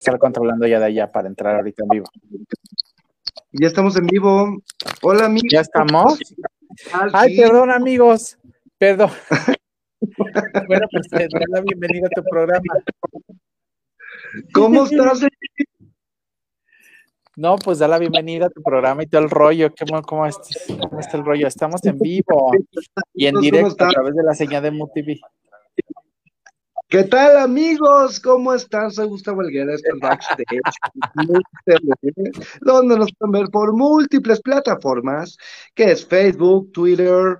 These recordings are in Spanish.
estar controlando ya de allá para entrar ahorita en vivo. Ya estamos en vivo. Hola, amigos. ¿Ya estamos? Ay, perdón, amigos. Perdón. bueno, pues te doy la bienvenida a tu programa. ¿Cómo estás? No, pues da la bienvenida a tu programa y todo el rollo. ¿Cómo, cómo, está, cómo está el rollo? Estamos en vivo y en directo a través de la señal de MUTV. ¿Qué tal amigos? ¿Cómo están? Soy Gustavo Helguera, este es Backstage, donde nos pueden ver por múltiples plataformas, que es Facebook, Twitter,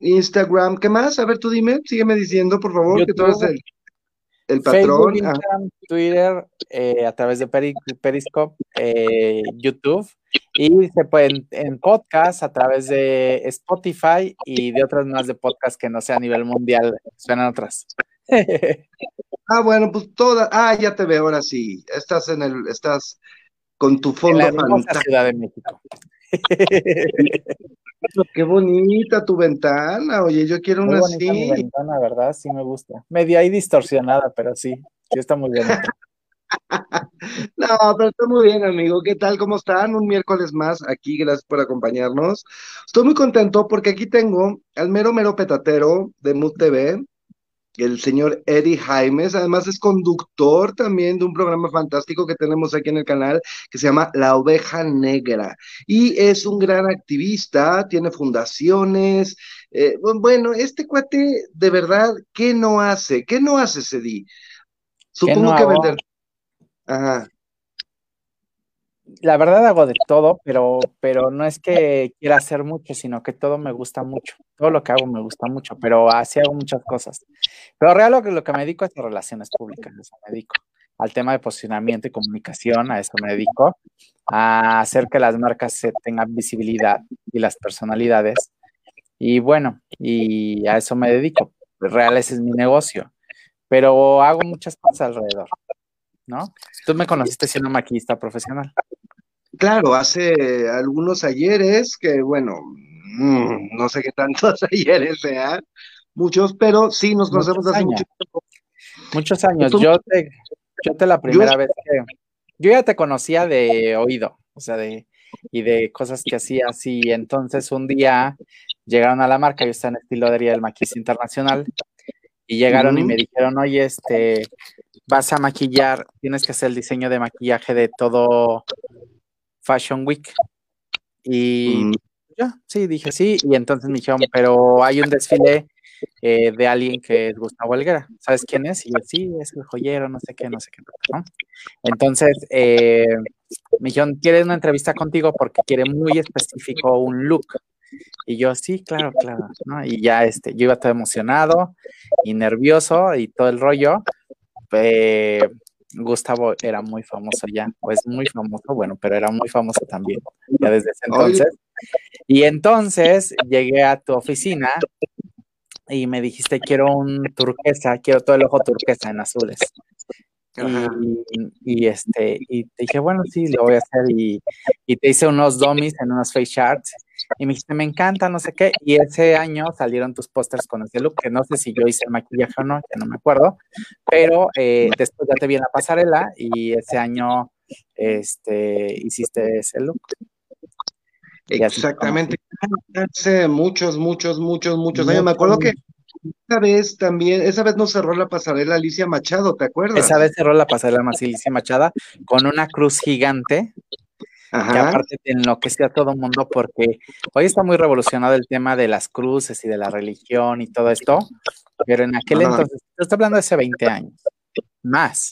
Instagram, ¿qué más? A ver, tú dime, sígueme diciendo, por favor, que tú eres el, el patrón. Facebook, Instagram, Twitter, eh, a través de Periscope, eh, YouTube, y se pueden en podcast a través de Spotify y de otras más de podcast que no sea a nivel mundial, suenan otras. Ah, bueno, pues toda, ah, ya te veo ahora sí. Estás en el, estás con tu fondo en la Ciudad de México. Qué bonita tu ventana, oye, yo quiero una así. Mi ventana, ¿verdad? Sí me gusta. Medio ahí distorsionada, pero sí, sí está muy bien. no, pero está muy bien, amigo. ¿Qué tal? ¿Cómo están? Un miércoles más aquí, gracias por acompañarnos. Estoy muy contento porque aquí tengo al mero mero petatero de Mood TV, el señor Eddie Jaimes, además es conductor también de un programa fantástico que tenemos aquí en el canal que se llama La Oveja Negra y es un gran activista, tiene fundaciones. Eh, bueno, este cuate, de verdad, ¿qué no hace? ¿Qué no hace, Eddie? Supongo que vender. Ajá la verdad hago de todo, pero, pero no es que quiera hacer mucho, sino que todo me gusta mucho. Todo lo que hago me gusta mucho, pero así hago muchas cosas. Pero real lo que, lo que me dedico es a relaciones públicas, eso me dedico. Al tema de posicionamiento y comunicación, a eso me dedico. A hacer que las marcas tengan visibilidad y las personalidades. Y bueno, y a eso me dedico. Real ese es mi negocio. Pero hago muchas cosas alrededor. ¿no? Tú me conociste siendo maquillista profesional. Claro, hace algunos ayeres, que bueno, mm, no sé qué tantos ayeres sean, muchos, pero sí nos conocemos hace mucho tiempo. Muchos años. Yo te, yo te la primera vez que. Yo ya te conocía de oído, o sea, de. Y de cosas que hacías. Y entonces un día llegaron a la marca, yo estaba en estilodería del maquillista internacional, y llegaron y me dijeron, oye, este, vas a maquillar, tienes que hacer el diseño de maquillaje de todo Fashion Week. Y mm. ya, sí, dije sí, y entonces me dijeron, pero hay un desfile eh, de alguien que es Gustavo Helguera, ¿sabes quién es? Y yo, sí, es el joyero, no sé qué, no sé qué, ¿no? Entonces, eh, me dijeron, ¿quieres una entrevista contigo? Porque quiere muy específico un look. Y yo, sí, claro, claro, ¿no? Y ya, este, yo iba todo emocionado y nervioso y todo el rollo. Eh, Gustavo era muy famoso ya, pues muy famoso, bueno, pero era muy famoso también, ya desde ese entonces. Y entonces llegué a tu oficina y me dijiste, quiero un turquesa, quiero todo el ojo turquesa en azules. Y, este, y te dije, bueno, sí, lo voy a hacer. Y, y te hice unos dummies en unos face charts y me dijiste, me encanta, no sé qué, y ese año salieron tus pósters con ese look, que no sé si yo hice el maquillaje o no, ya no me acuerdo, pero eh, después ya te vi en la pasarela y ese año este, hiciste ese look. Exactamente, hace muchos, muchos, muchos, muchos años. Me acuerdo que esa vez también, esa vez no cerró la pasarela Alicia Machado, ¿te acuerdas? Esa vez cerró la pasarela Alicia Machado con una cruz gigante que aparte te enloquecía a todo el mundo porque hoy está muy revolucionado el tema de las cruces y de la religión y todo esto, pero en aquel entonces, estoy hablando de hace 20 años, más.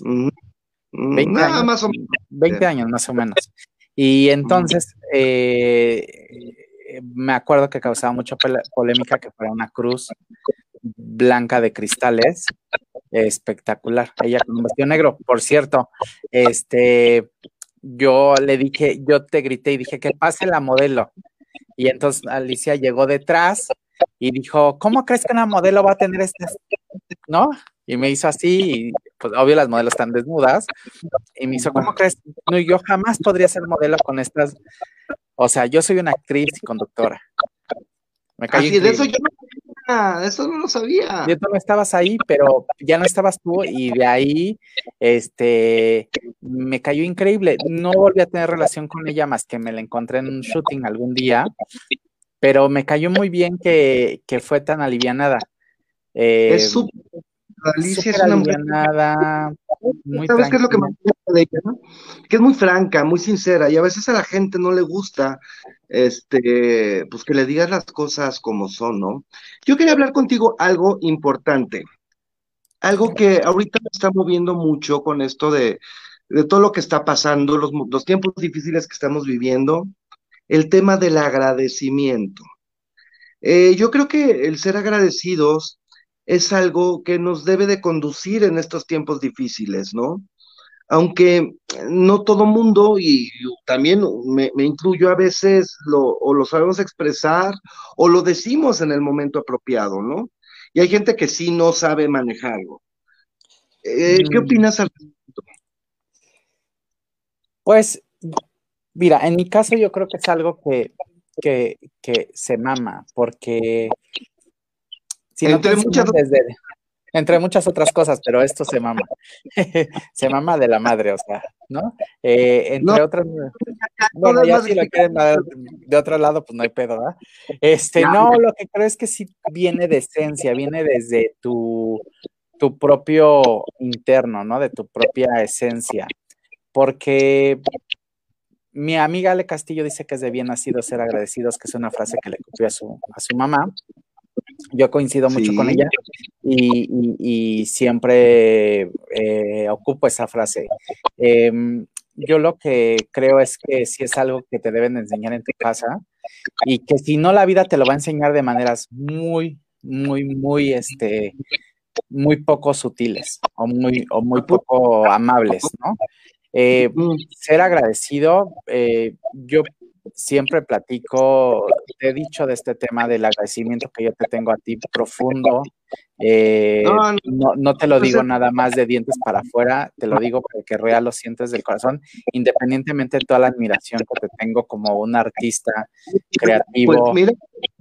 20 años, más o menos. 20 años más o menos. Y entonces, eh, me acuerdo que causaba mucha polémica que fuera una cruz blanca de cristales, espectacular. Ella con un vestido negro, por cierto, este, yo le dije, yo te grité y dije que pase la modelo. Y entonces Alicia llegó detrás y dijo, ¿cómo crees que una modelo va a tener estas? ¿No? Y me hizo así, y pues obvio las modelos están desnudas. Y me hizo, ¿cómo crees? No, yo jamás podría ser modelo con estas. O sea, yo soy una actriz y conductora. Me así, de eso yo Ah, eso no lo sabía. Yo no estabas ahí, pero ya no estabas tú y de ahí, este, me cayó increíble. No volví a tener relación con ella más que me la encontré en un shooting algún día, pero me cayó muy bien que, que fue tan alivianada. Eh, es súper Alicia es una mujer. ¿Sabes qué es lo que me gusta de ella? Que es muy franca, muy sincera, y a veces a la gente no le gusta este, pues que le digas las cosas como son, ¿no? Yo quería hablar contigo algo importante, algo que ahorita me está moviendo mucho con esto de, de todo lo que está pasando, los, los tiempos difíciles que estamos viviendo, el tema del agradecimiento. Eh, yo creo que el ser agradecidos es algo que nos debe de conducir en estos tiempos difíciles, ¿no? Aunque no todo mundo, y también me, incluyo a veces, lo, o lo sabemos expresar o lo decimos en el momento apropiado, ¿no? Y hay gente que sí no sabe manejarlo. Eh, ¿Qué mm. opinas al respecto? Pues, mira, en mi caso yo creo que es algo que, que, que se mama, porque entre, muchas... entre muchas otras cosas, pero esto se mama. se mama de la madre, o sea, ¿no? Eh, entre otras. Bueno, ya si lo quieren de otro lado, pues no hay pedo, ¿verdad? Este, no, lo que creo es que sí viene de esencia, viene desde tu, tu propio interno, ¿no? De tu propia esencia. Porque mi amiga Ale Castillo dice que es de bien nacido ser agradecidos, que es una frase que le copió a su, a su mamá. Yo coincido mucho con ella y, siempre eh, ocupo esa frase. Em, yo lo que creo es que si es algo que te deben enseñar en tu casa y que si no la vida te lo va a enseñar de maneras muy, muy, muy, este, muy poco sutiles o muy, o muy poco amables, ¿no? Eh, ser agradecido, eh, yo siempre platico, te he dicho de este tema del agradecimiento que yo te tengo a ti profundo. Eh, no, no, te lo digo nada más de dientes para afuera, te lo digo porque real lo sientes del corazón, independientemente de toda la admiración que te tengo como un artista pues creativo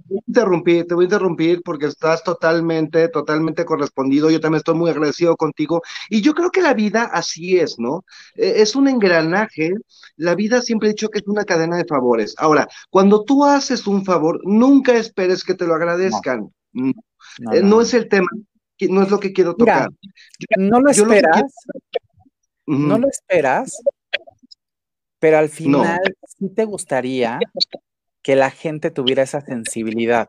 voy a interrumpir, te voy a interrumpir porque estás totalmente, totalmente correspondido. Yo también estoy muy agradecido contigo. Y yo creo que la vida así es, ¿no? E, es un engranaje. La vida siempre he dicho que es una cadena de favores. Ahora, cuando tú haces un favor, nunca esperes que te lo agradezcan. No, eh, es el tema, no es lo que quiero tocar. no lo esperas. No lo esperas, pero al final sí te gustaría que la gente tuviera esa sensibilidad.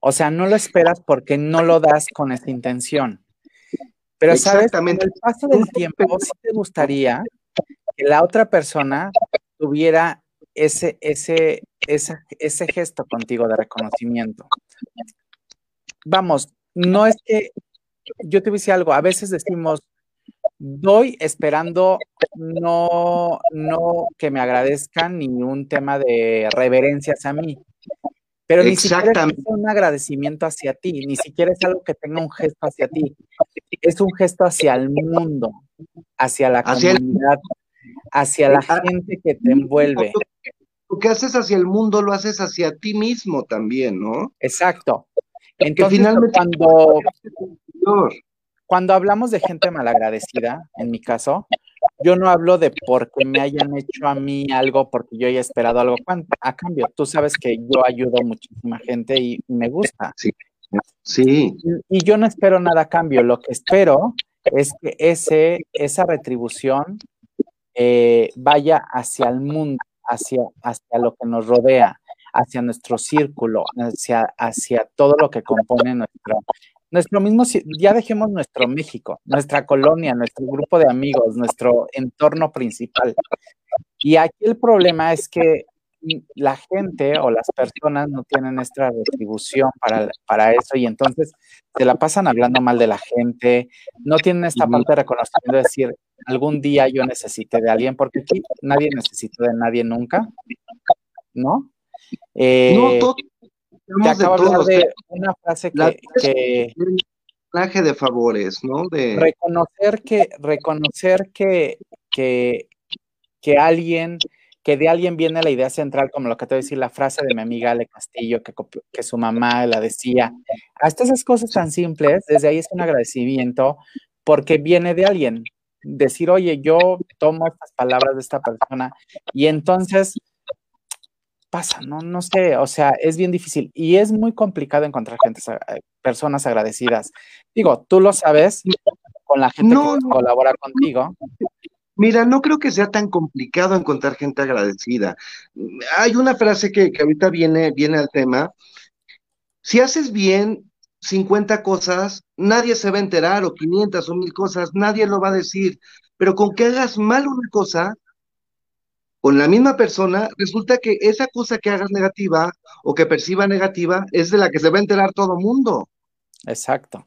O sea, no lo esperas porque no lo das con esa intención. Pero sabes, con el paso del tiempo sí te gustaría que la otra persona tuviera ese, ese, ese gesto contigo de reconocimiento. Vamos, no es que yo te voy algo, a veces decimos, doy esperando no, no que me agradezcan ni un tema de reverencias a mí. Pero ni siquiera es un agradecimiento hacia ti, ni siquiera es algo que tenga un gesto hacia ti. Es un gesto hacia el mundo, hacia la comunidad, hacia la gente que te envuelve. Lo que haces hacia el mundo lo haces hacia ti mismo también, ¿no? Exacto. Entonces, finalmente, cuando, cuando hablamos de gente malagradecida, en mi caso, yo no hablo de porque me hayan hecho a mí algo, porque yo haya esperado algo a cambio. Tú sabes que yo ayudo a muchísima gente y me gusta. Sí. Sí. Y, yo no espero nada a cambio. Lo que espero es que ese, esa retribución eh, vaya hacia el mundo, hacia, hacia lo que nos rodea, hacia nuestro círculo, hacia, hacia todo lo que compone nuestro, nuestro mismo, ya dejemos nuestro México, nuestra colonia, nuestro grupo de amigos, nuestro entorno principal. Y aquí el problema es que la gente o las personas no tienen esta retribución para, para eso y entonces se la pasan hablando mal de la gente, no tienen esta parte de reconocimiento de decir, algún día yo necesité de alguien, porque aquí nadie necesita de nadie nunca, ¿no? Eh, no, te acabo de, una frase que, que de favores, ¿no? De reconocer que reconocer que que, que alguien que de alguien viene la idea central, como lo que te voy a decir, la frase de mi amiga Ale Castillo, que, que su mamá la decía. Hasta esas cosas tan simples, desde ahí es un agradecimiento porque viene de alguien. Decir, oye, yo tomo estas palabras de esta persona y entonces pasa, no, no sé, o sea, es bien difícil y es muy complicado encontrar gente, eh, personas agradecidas. Digo, tú lo sabes con la gente que colabora contigo. Mira, no creo que sea tan complicado encontrar gente agradecida. Hay una frase que, que ahorita viene, viene al tema. Si haces bien 50 cosas, nadie se va a enterar, o 500 o 1000 cosas, nadie lo va a decir. Pero con que hagas mal una cosa, con la misma persona, resulta que esa cosa que hagas negativa o que perciba negativa es de la que se va a enterar todo mundo. Exacto.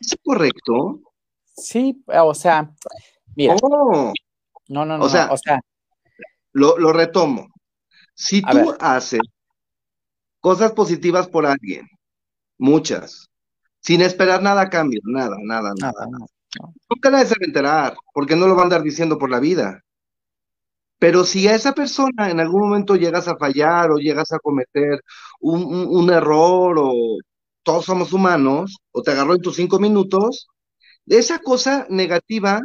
¿Es correcto? Sí, o sea, mira. Oh. No, no, no. O sea, o sea lo, retomo. Si tú haces cosas positivas por alguien, muchas, sin esperar nada a cambio, nada, nada, nada. nada Nunca nadie se va a enterar, porque no lo va a andar diciendo por la vida. Pero si a esa persona en algún momento llegas a fallar o llegas a cometer un, error o todos somos humanos, o te agarró en tus cinco minutos, esa cosa negativa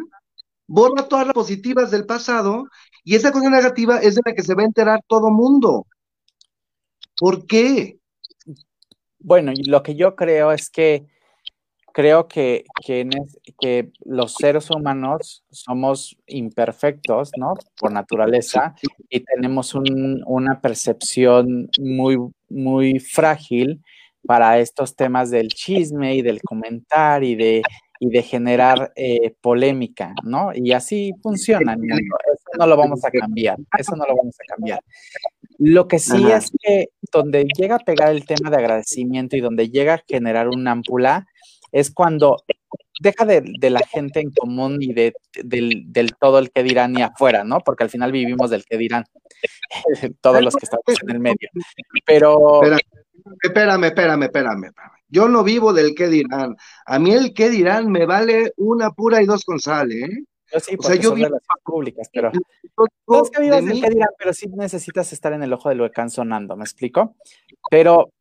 borra todas las positivas del pasado y esa cosa negativa es de la que se va a enterar todo mundo. ¿Por qué? Bueno, lo que yo creo es que creo que, que, que, los seres humanos somos imperfectos, ¿no? Por naturaleza, y tenemos una percepción muy, muy frágil para estos temas del chisme y del comentar y de, y de generar eh, polémica, ¿no? Y así funciona. Eso no lo vamos a cambiar, eso no lo vamos a cambiar. Lo que sí es que donde llega a pegar el tema de agradecimiento y donde llega a generar una ámpula, es cuando deja de, la gente en común y de, del, todo el que dirán y afuera, ¿no? Porque al final vivimos del que dirán, todos los que estamos en el medio. Pero... Espérame, espérame, espérame, espérame. Yo no vivo del que dirán. A mí el que dirán me vale una pura y dos con sal, ¿eh? Yo sí, porque o sea, yo son relaciones públicas, pero no es que vivas del que dirán, pero sí necesitas estar en el ojo del huracán sonando, ¿me explico? Pero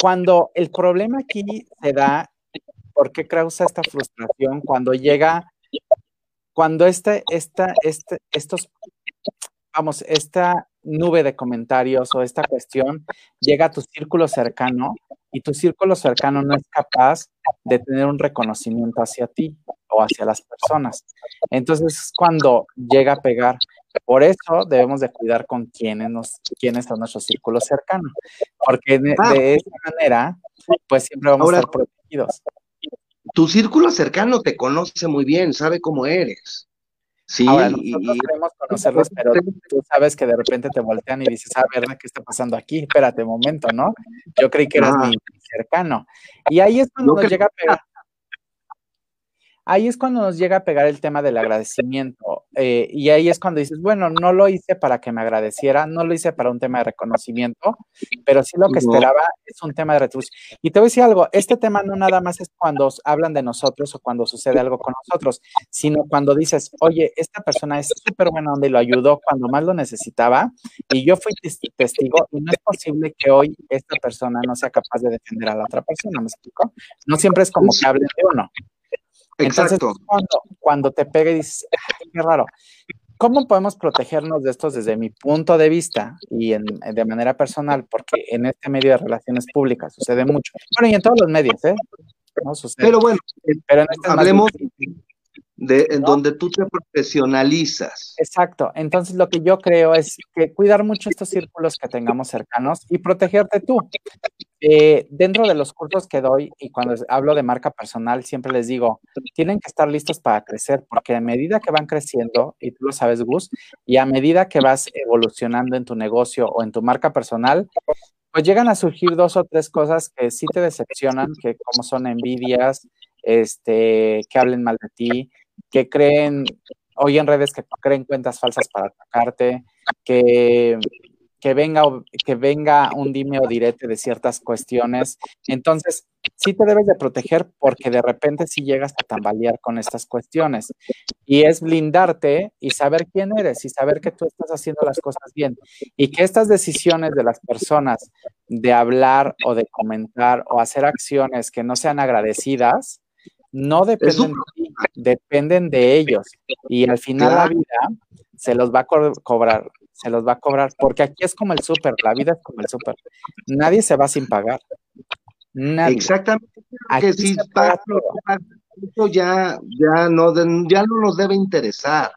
cuando el problema aquí se da ¿Por qué causa esta frustración cuando llega, cuando este, esta, este, estos, vamos, esta nube de comentarios o esta cuestión llega a tu círculo cercano y tu círculo cercano no es capaz de tener un reconocimiento hacia ti o hacia las personas. Entonces es cuando llega a pegar. Por eso debemos de cuidar con quiénes, nos, quiénes son nuestro círculo cercano, porque de, ah. esa manera, pues siempre vamos a estar protegidos tu círculo cercano te conoce muy bien, sabe cómo eres. Sí, Ahora, nosotros queremos conocerlos, pero tú sabes que de repente te voltean y dices, ah, ¿verdad? ¿Qué está pasando aquí? Espérate un momento, ¿no? Yo creí que eras mi cercano. Y ahí es cuando nos llega a pegar ahí es cuando nos llega a pegar el tema del agradecimiento. Eh, y ahí es cuando dices, bueno, no lo hice para que me agradeciera, no lo hice para un tema de reconocimiento, pero sí lo que esperaba es un tema de retribución. Y te voy a decir algo, este tema no nada más es cuando hablan de nosotros o cuando sucede algo con nosotros, sino cuando dices, oye, esta persona es súper buena donde lo ayudó cuando más lo necesitaba y yo fui testigo y no es posible que hoy esta persona no sea capaz de defender a la otra persona, ¿me explico? No siempre es como que hablen de uno. Entonces, cuando, cuando te pega y dices, qué raro. ¿Cómo podemos protegernos de estos desde mi punto de vista y en, de manera personal? Porque en este medio de relaciones públicas sucede mucho. Bueno, y en todos los medios, ¿eh? No sucede. Pero bueno, Pero en este hablemos de en donde tú te profesionalizas. Exacto. Entonces, lo que yo creo es que cuidar mucho estos círculos que tengamos cercanos y protegerte tú. Eh, dentro de los cursos que doy y cuando hablo de marca personal, siempre les digo, tienen que estar listos para crecer, porque a medida que van creciendo, y tú lo sabes, Gus, y a medida que vas evolucionando en tu negocio o en tu marca personal, pues llegan a surgir dos o tres cosas que sí te decepcionan, que como son envidias, este, que hablen mal de ti, que creen, hoy en redes que creen cuentas falsas para atacarte, que que venga, que venga un dime o direte de ciertas cuestiones. Entonces, sí te debes de proteger porque de repente sí llegas a tambalear con estas cuestiones. Y es blindarte y saber quién eres y saber que tú estás haciendo las cosas bien. Y que estas decisiones de las personas de hablar o de comentar o hacer acciones que no sean agradecidas, no dependen de ti, dependen de ellos. Y al final la vida se los va a cobrar se los va a cobrar, porque aquí es como el súper, la vida es como el súper. Nadie se va sin pagar. Nadie. Exactamente. Que si eso ya, ya, no, ya no nos debe interesar.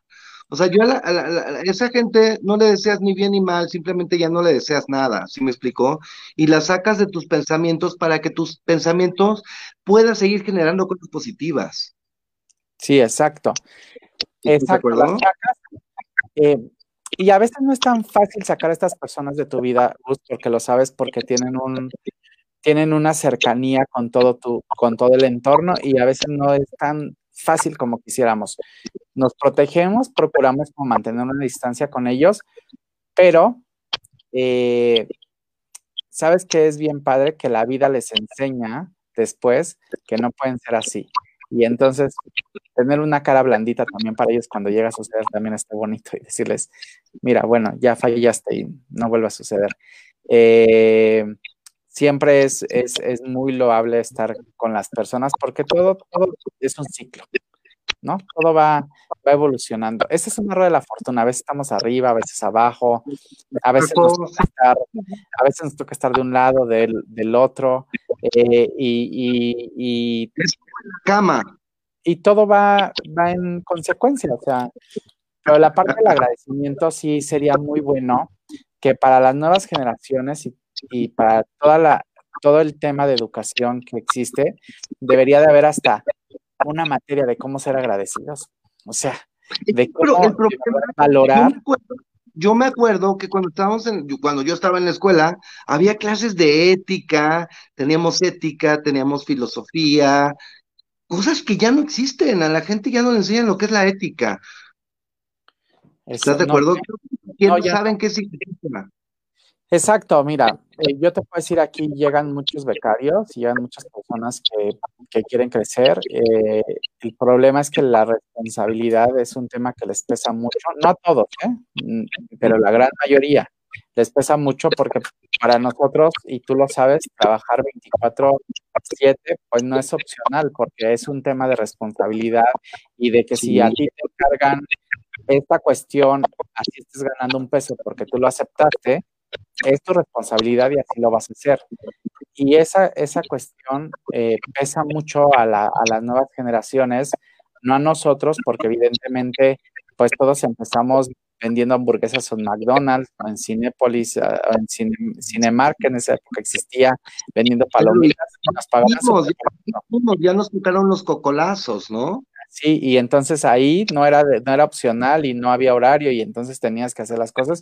O sea, yo a, esa gente no le deseas ni bien ni mal, simplemente ya no le deseas nada, ¿sí me explicó? Y la sacas de tus pensamientos para que tus pensamientos puedan seguir generando cosas positivas. Sí, exacto. Exacto. Las sacas, eh, y a veces no es tan fácil sacar a estas personas de tu vida, porque lo sabes, porque tienen un tienen una cercanía con todo tu, con todo el entorno y a veces no es tan fácil como quisiéramos. Nos protegemos, procuramos mantener una distancia con ellos, pero eh, sabes que es bien padre que la vida les enseña después que no pueden ser así. Y entonces, tener una cara blandita también para ellos cuando llega a suceder también está bonito y decirles, mira, bueno, ya fallaste y no vuelve a suceder. Eh, siempre es, es, es, muy loable estar con las personas porque todo, todo es un ciclo, ¿no? Todo va, va evolucionando. Esta es una rueda de la fortuna. A veces estamos arriba, a veces abajo, a veces nos toca estar, a veces nos toca estar de un lado, del, del otro, eh, y, y, y, cama. Y todo va, va en consecuencia, o sea, pero la parte del agradecimiento sí sería muy bueno que para las nuevas generaciones y, y para toda la, todo el tema de educación que existe, debería de haber hasta una materia de cómo ser agradecidos. O sea, de cómo valorar. Yo me acuerdo que cuando estábamos en, cuando yo estaba en la escuela, había clases de ética, teníamos ética, teníamos filosofía, cosas que ya no existen, a la gente ya no le enseñan lo que es la ética. ¿Estás de acuerdo? No, no saben qué significa. Exacto, mira, eh, yo te puedo decir aquí llegan muchos becarios, llegan muchas personas que, quieren crecer. Eh, el problema es que la responsabilidad es un tema que les pesa mucho, no a todos, ¿eh? Mm, pero la gran mayoría les pesa mucho porque para nosotros, y tú lo sabes, trabajar 24/7 pues no es opcional porque es un tema de responsabilidad y de que si a ti te encargan esta cuestión, así estés ganando un peso porque tú lo aceptaste, es tu responsabilidad y así lo vas a hacer. Y esa, esa cuestión eh, pesa mucho a, la, a, las nuevas generaciones, no a nosotros, porque evidentemente, pues todos empezamos vendiendo hamburguesas en McDonald's, o en Cinepolis, o en Cine, Cinemark, que en esa época existía, vendiendo palomitas. Nos ya nos tocaron los cocolazos, ¿no? Sí, y entonces ahí no era, no era opcional y no había horario y entonces tenías que hacer las cosas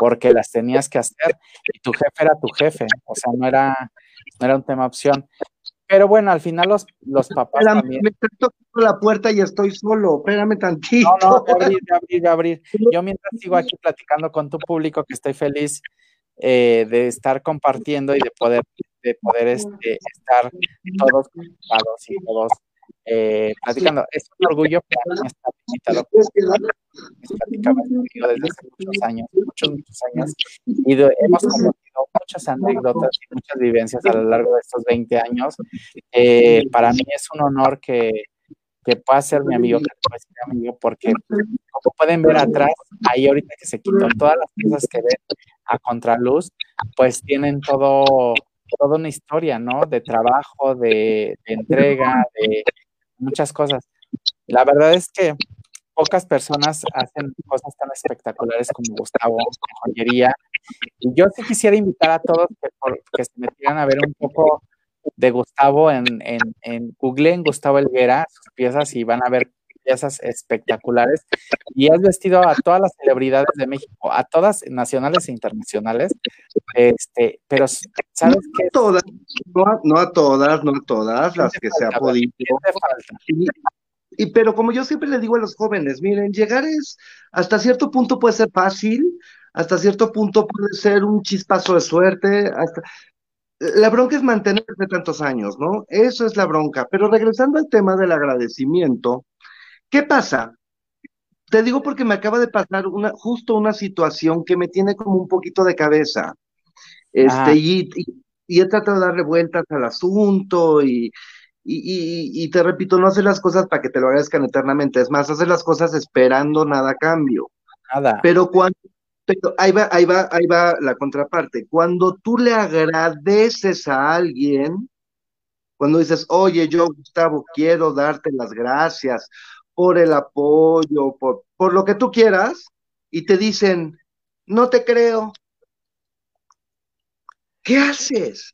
porque las tenías que hacer y tu jefe era tu jefe, o sea, no era, no era un tema opción. Pero bueno, al final los, los papás también... Me tocando la puerta y estoy solo, espérame tantito. No, no, abrir, de abrir, de abrir. Yo mientras sigo aquí platicando con tu público, que estoy feliz eh, de estar compartiendo y de poder, de poder este, estar todos conectados y todos eh, platicando. Es un orgullo para mí estar invitado. Platicaba desde hace muchos años, muchos, muchos años, y hemos compartido muchas anécdotas y muchas vivencias a lo largo de estos 20 años. Eh, para mí es un honor que, que pueda ser mi amigo, que pueda ser mi amigo, porque como pueden ver atrás, ahí ahorita que se quitó todas las cosas que ven a contraluz, pues tienen todo, toda una historia, ¿no? De trabajo, de, de entrega, de, muchas cosas. La verdad es que pocas personas hacen cosas tan espectaculares como Gustavo en joyería. Y yo sí quisiera invitar a todos que, se metieran a ver un poco de Gustavo en, en, en Google, en Gustavo Elguera, sus piezas y van a ver piezas espectaculares. Y has vestido a todas las celebridades de México, a todas nacionales e internacionales. Este, pero ¿sabes qué? Todas, no, a, no a todas, no a todas las que se ha podido. Y, pero como yo siempre le digo a los jóvenes, miren, llegar es, hasta cierto punto puede ser fácil, hasta cierto punto puede ser un chispazo de suerte, hasta... La bronca es mantenerse tantos años, ¿no? Eso es la bronca. Pero regresando al tema del agradecimiento, ¿qué pasa? Te digo porque me acaba de pasar una, justo una situación que me tiene como un poquito de cabeza. Este, y, y, he tratado de darle vueltas al asunto y, y, y, te repito, no hacer las cosas para que te lo agradezcan eternamente, es más, hacer las cosas esperando nada a cambio. Nada. Pero cuando, pero ahí va, ahí va, ahí va la contraparte. Cuando tú le agradeces a alguien, cuando dices, oye, yo, Gustavo, quiero darte las gracias por el apoyo, por, por lo que tú quieras, y te dicen, no te creo. ¿Qué haces?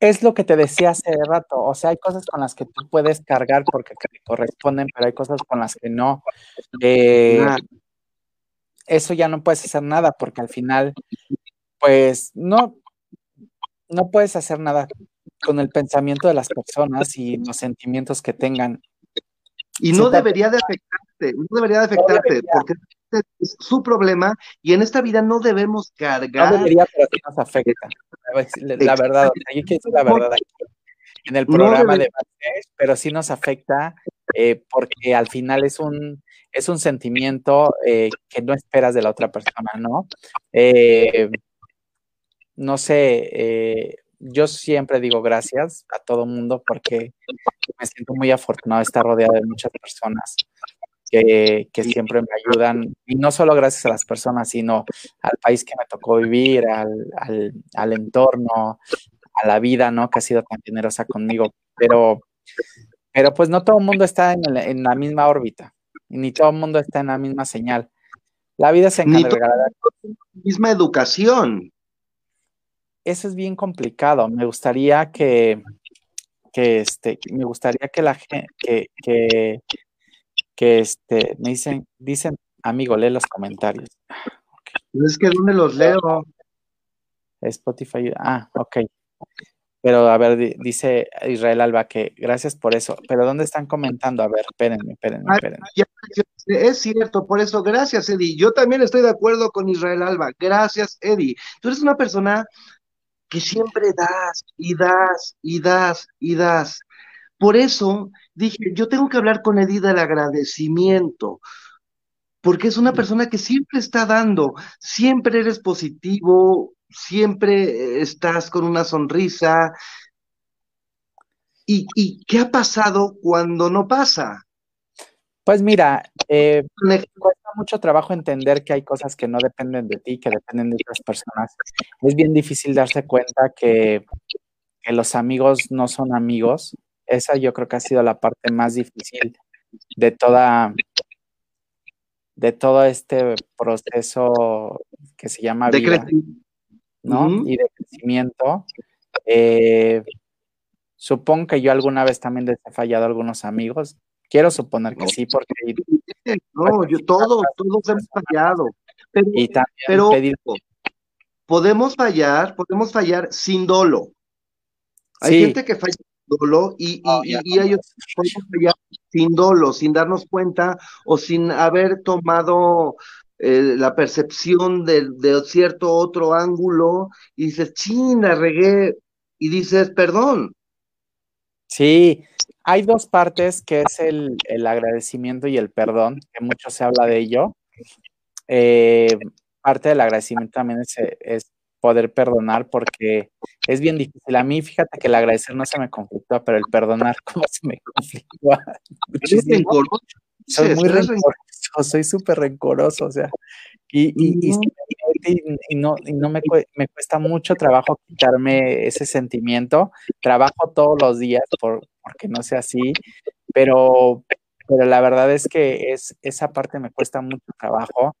Es lo que te decía hace rato, o sea, hay cosas con las que tú puedes cargar porque te corresponden, pero hay cosas con las que no. Eh, eso ya no puedes hacer nada porque al final, pues no, no puedes hacer nada con el pensamiento de las personas y los sentimientos que tengan. Y no debería de afectarte, no debería de afectarte, porque es su problema y en esta vida no debemos cargar. No debería, pero sí nos afecta. La, verdad, yo quiero decir la verdad aquí, en el programa de pero sí nos afecta eh, porque al final es un, es un sentimiento eh, que no esperas de la otra persona, ¿no? Eh, no sé, yo siempre digo gracias a todo mundo porque me siento muy afortunado de estar rodeado de muchas personas que, siempre me ayudan, y no solo gracias a las personas, sino al país que me tocó vivir, al, entorno, a la vida, ¿no? Que ha sido tan generosa conmigo. Pero, pero pues no todo el mundo está en, la misma órbita, ni todo el mundo está en la misma señal. La vida se encarga de la misma educación eso es bien complicado. Me gustaría que, que este, me gustaría que la gente, que, que, que este, me dicen, dicen, amigo, lee los comentarios. Es que ¿dónde los leo? Spotify, ah, ok. Pero a ver, dice Israel Alba que gracias por eso. Pero ¿dónde están comentando? A ver, espérenme, espérenme, espérenme. Es cierto, por eso, gracias, Eddie. Yo también estoy de acuerdo con Israel Alba. Gracias, Eddie. Tú eres una persona que siempre das y das y das y das. Por eso dije, yo tengo que hablar con Edith del agradecimiento, porque es una persona que siempre está dando, siempre eres positivo, siempre estás con una sonrisa. ¿Y, y qué ha pasado cuando no pasa? Pues mira, eh, mucho trabajo entender que hay cosas que no dependen de ti, que dependen de otras personas. Es bien difícil darse cuenta que, los amigos no son amigos. Esa yo creo que ha sido la parte más difícil de toda de todo este proceso que se llama vida, ¿no? Y de crecimiento. Eh, supongo que yo alguna vez también les he fallado a algunos amigos. Quiero suponer que sí, porque... No, yo todos, todos hemos fallado. Pero, podemos fallar, podemos fallar sin dolo. Hay gente que falla sin dolo y, y, y, ellos podemos fallar sin dolo, sin darnos cuenta o sin haber tomado eh, la percepción de, de, cierto otro ángulo y dices, china, regué, y dices, perdón. Sí, hay dos partes que es el, agradecimiento y el perdón, que mucho se habla de ello. Eh, parte del agradecimiento también es, poder perdonar porque es bien difícil. A mí, fíjate que el agradecer no se me conflictúa, pero el perdonar, ¿cómo se me conflictúa? Soy muy rencoroso, soy súper rencoroso, o sea, y, y, y, no, y no me, me, cuesta mucho trabajo quitarme ese sentimiento. Trabajo todos los días por, porque no sea así, pero, pero la verdad es que es, esa parte me cuesta mucho trabajo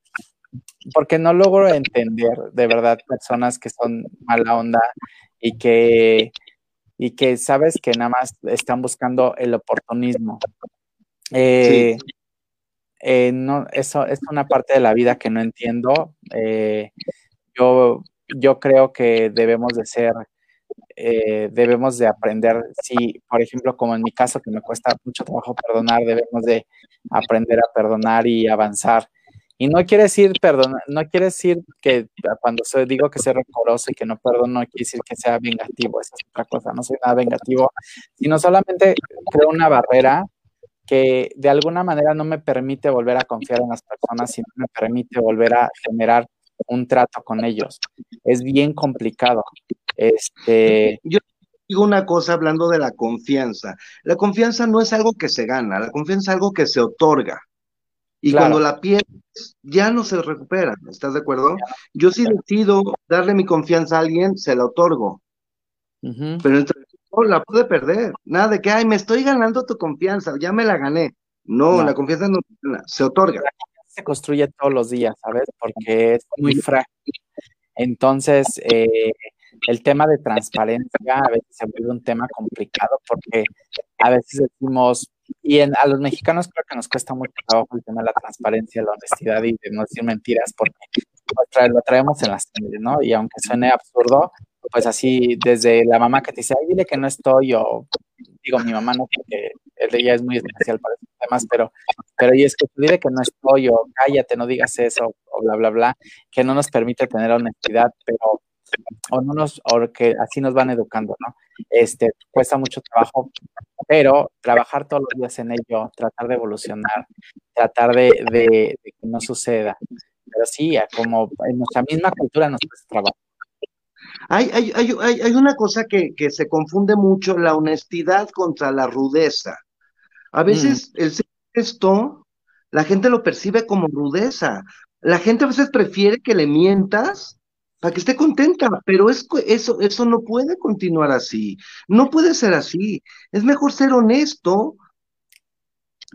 porque no logro entender de verdad personas que son mala onda y que, y que sabes que nada más están buscando el oportunismo. Eh, eh, no, eso es una parte de la vida que no entiendo. Eh, yo, yo creo que debemos de ser, eh, debemos de aprender, si, por ejemplo, como en mi caso, que me cuesta mucho trabajo perdonar, debemos de aprender a perdonar y avanzar. Y no quiere decir, perdón, no quiere decir que cuando soy, digo que soy rencoroso y que no perdono, no quiere decir que sea vengativo, esa es otra cosa, no soy nada vengativo, sino solamente creo una barrera que de alguna manera no me permite volver a confiar en las personas y no me permite volver a generar un trato con ellos. Es bien complicado. Este, Yo digo una cosa hablando de la confianza. La confianza no es algo que se gana, la confianza es algo que se otorga. Y cuando la pierdes, ya no se recupera, ¿estás de acuerdo? Yo si decido darle mi confianza a alguien, se la otorgo. Pero entre la puede perder. Nada de que, ay, me estoy ganando tu confianza, ya me la gané. No, la confianza no se otorga. Se construye todos los días, ¿sabes? Porque es muy frágil. Entonces, eh, el tema de transparencia a veces se vuelve un tema complicado porque a veces decimos, y en, a los mexicanos creo que nos cuesta mucho trabajo el tema de la transparencia, la honestidad y de no decir mentiras porque lo traemos en la sangre, ¿no? Y aunque suene absurdo, pues así desde la mamá que te dice, ay, dile que no estoy, o digo, mi mamá no, porque ella es muy especial para esos temas, pero, pero y es que dile que no estoy, o cállate, no digas eso, o bla, bla, bla, que no nos permite tener honestidad, pero o no nos, o que así nos van educando, ¿no? Este, cuesta mucho trabajo, pero trabajar todos los días en ello, tratar de evolucionar, tratar de, de, que no suceda. Pero sí, como en nuestra misma cultura nos. Hay, hay, hay, hay, una cosa que, que, se confunde mucho, la honestidad contra la rudeza. A veces mm. el ser esto, la gente lo percibe como rudeza. La gente a veces prefiere que le mientas para que esté contenta, pero es, eso, eso no puede continuar así, no puede ser así. Es mejor ser honesto,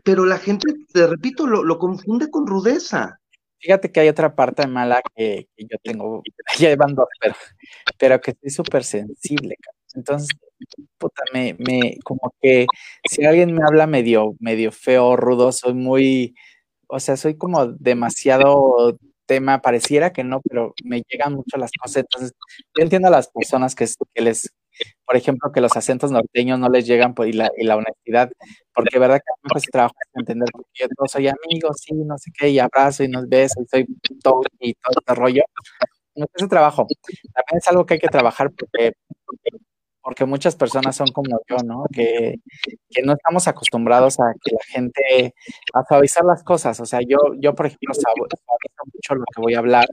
pero la gente, te repito, lo, confunde con rudeza. Fíjate que hay otra parte mala que, yo tengo, ya van dos, pero, pero que estoy súper sensible. Entonces, puta, me, me, como que si alguien me habla medio, medio feo, rudo, soy muy, o sea, soy como demasiado tema, pareciera que no, pero me llegan mucho las cosas. Entonces, yo entiendo a las personas que les, por ejemplo, que los acentos norteños no les llegan por, y, la, y la honestidad, porque verdad que me cuesta trabajo entender, porque yo no soy amigo, sí, no sé qué, y abrazo y nos beso y soy todo y todo este rollo. ese trabajo también es algo que hay que trabajar porque porque muchas personas son como yo, ¿no? Que, que, no estamos acostumbrados a que la gente, a suavizar las cosas. O sea, yo, yo por ejemplo, suavizo mucho lo que voy a hablar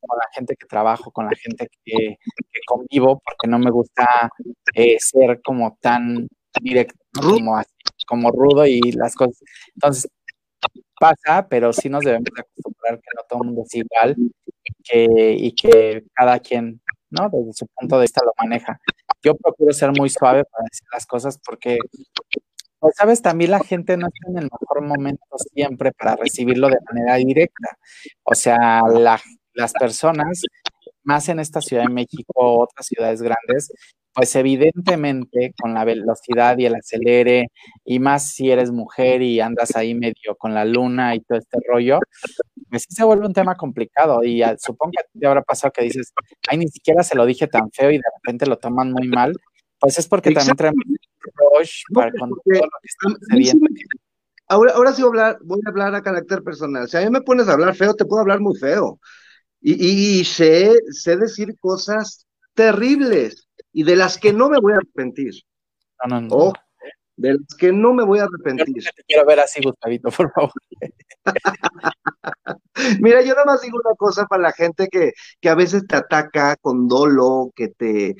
con la gente que trabajo, con la gente que, convivo, porque no me gusta eh, ser como tan directo, como, como rudo y las cosas. Entonces, pasa, pero sí nos debemos acostumbrar que no todo el mundo es igual que, y que cada quien, ¿no? Desde su punto de vista lo maneja yo procuro ser muy suave para decir las cosas porque, pues, sabes, también la gente no está en el mejor momento siempre para recibirlo de manera directa. O sea, las personas, más en esta Ciudad de México, otras ciudades grandes, pues evidentemente con la velocidad y el acelere, y más si eres mujer y andas ahí medio con la luna y todo este rollo, pues sí se vuelve un tema complicado. Y supongo que te habrá pasado que dices, ay, ni siquiera se lo dije tan feo y de repente lo toman muy mal. Pues es porque también traemos rush para con todo lo que está sucediendo. Ahora, ahora sí voy a, hablar, voy a hablar a carácter personal. Si a mí me pones a hablar feo, te puedo hablar muy feo. Y, y sé, sé decir cosas terribles y de las que no me voy a arrepentir. No, no, no. de las que no me voy a arrepentir. te quiero ver así, Gustavito, por favor. Mira, yo nada más digo una cosa para la gente que, que a veces te ataca con dolo, que te,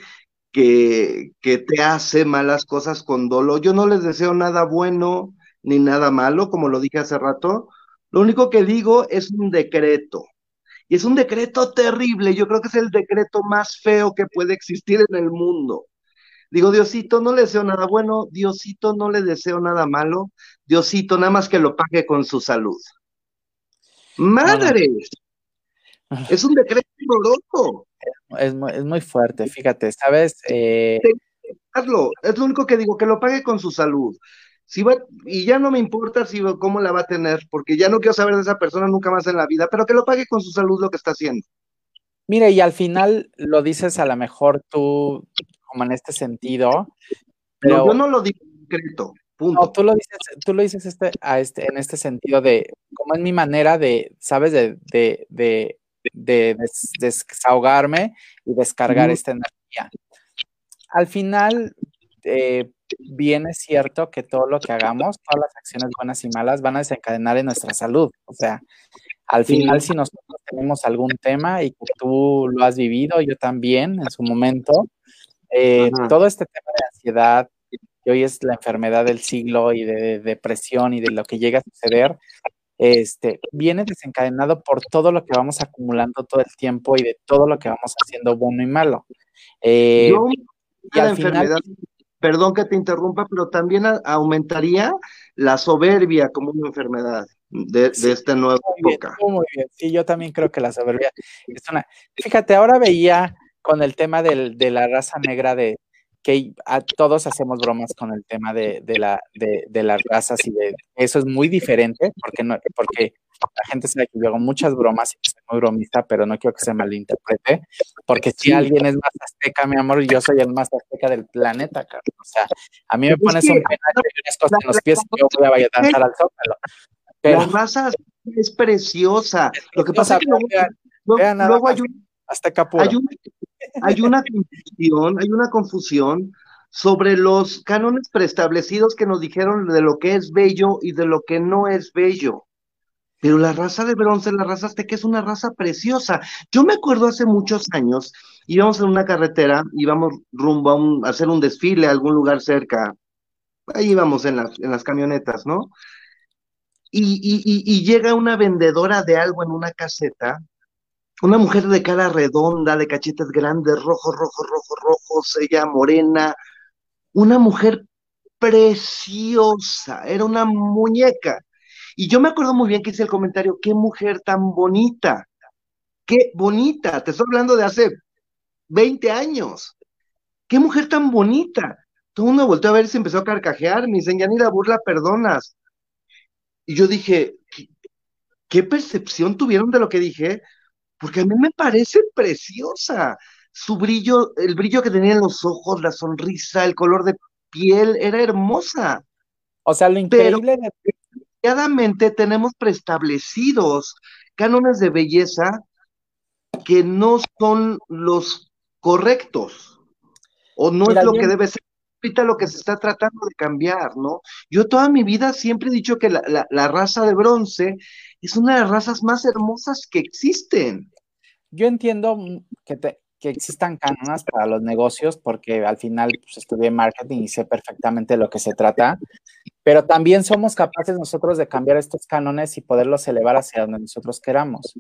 que, que te hace malas cosas con dolo. Yo no les deseo nada bueno ni nada malo, como lo dije hace rato. Lo único que digo es un decreto. Y es un decreto terrible. Yo creo que es el decreto más feo que puede existir en el mundo. Digo, Diosito, no le deseo nada bueno, Diosito, no le deseo nada malo, Diosito, nada más que lo pague con su salud. ¡Madre! Es un decreto doloroso. Es, es, muy fuerte, fíjate, ¿sabes? Eh... Hazlo, es lo único que digo, que lo pague con su salud. Si va, y ya no me importa si cómo la va a tener, porque ya no quiero saber de esa persona nunca más en la vida, pero que lo pague con su salud lo que está haciendo. Mire, y al final lo dices a lo mejor tú como en este sentido. Pero yo no lo digo en decreto. Punto. No, tú lo dices, tú lo dices este, a este, en este sentido de, como es mi manera de, ¿sabes? De, de, de, de desahogarme y descargar esta energía. Al final, eh, bien es cierto que todo lo que hagamos, todas las acciones buenas y malas van a desencadenar en nuestra salud. O sea, al final, si nosotros tenemos algún tema y que tú lo has vivido, yo también en su momento, eh, todo este tema de ansiedad, que hoy es la enfermedad del siglo y de, depresión y de lo que llega a suceder, este, viene desencadenado por todo lo que vamos acumulando todo el tiempo y de todo lo que vamos haciendo bueno y malo. Eh, y al final, perdón que te interrumpa, pero también aumentaría la soberbia como una enfermedad de, esta nueva época. muy bien, sí, yo también creo que la soberbia es una... Fíjate, ahora veía con el tema del, de la raza negra de que a, todos hacemos bromas con el tema de, de la, de, de, las razas y de eso es muy diferente porque no, porque la gente sabe que yo hago muchas bromas y soy muy bromista, pero no quiero que se malinterprete, porque si alguien es más azteca, mi amor, yo soy el más azteca del planeta, Carlos. O sea, a mí me pones un cosas en los pies y yo voy a, vaya a danzar al zócalo. Pero, la raza es preciosa. Lo que pasa es que luego, vean, luego hay, un, azteca hay, un, hay una confusión, hay una confusión sobre los cánones preestablecidos que nos dijeron de lo que es bello y de lo que no es bello. Pero la raza de bronce, la raza azteca es una raza preciosa. Yo me acuerdo hace muchos años, íbamos en una carretera, íbamos rumbo a, hacer un desfile a algún lugar cerca. Ahí íbamos en las, camionetas, ¿no? Y, llega una vendedora de algo en una caseta, una mujer de cara redonda, de cachetes grandes, rojo, rojo, rojo, rojo, ella morena, una mujer preciosa, era una muñeca. Y yo me acuerdo muy bien que hice el comentario, qué mujer tan bonita, qué bonita, te estoy hablando de hace 20 años, qué mujer tan bonita. Todo mundo volteó a ver y se empezó a carcajear, me dicen, ya ni la burla perdonas. Y yo dije, ¿qué, percepción tuvieron de lo que dije? Porque a mí me parece preciosa. Su brillo, el brillo que tenía en los ojos, la sonrisa, el color de piel, era hermosa. O sea, lo increíble desgraciadamente tenemos preestablecidos cánones de belleza que no son los correctos o no es lo que debe ser ahorita lo que se está tratando de cambiar, ¿no? Yo toda mi vida siempre he dicho que la, la raza de bronce es una de las razas más hermosas que existen. Yo entiendo que, te, que existan cánones para los negocios, porque al final pues, estudié marketing y sé perfectamente de lo que se trata, pero también somos capaces nosotros de cambiar estos cánones y poderlos elevar hacia donde nosotros queramos.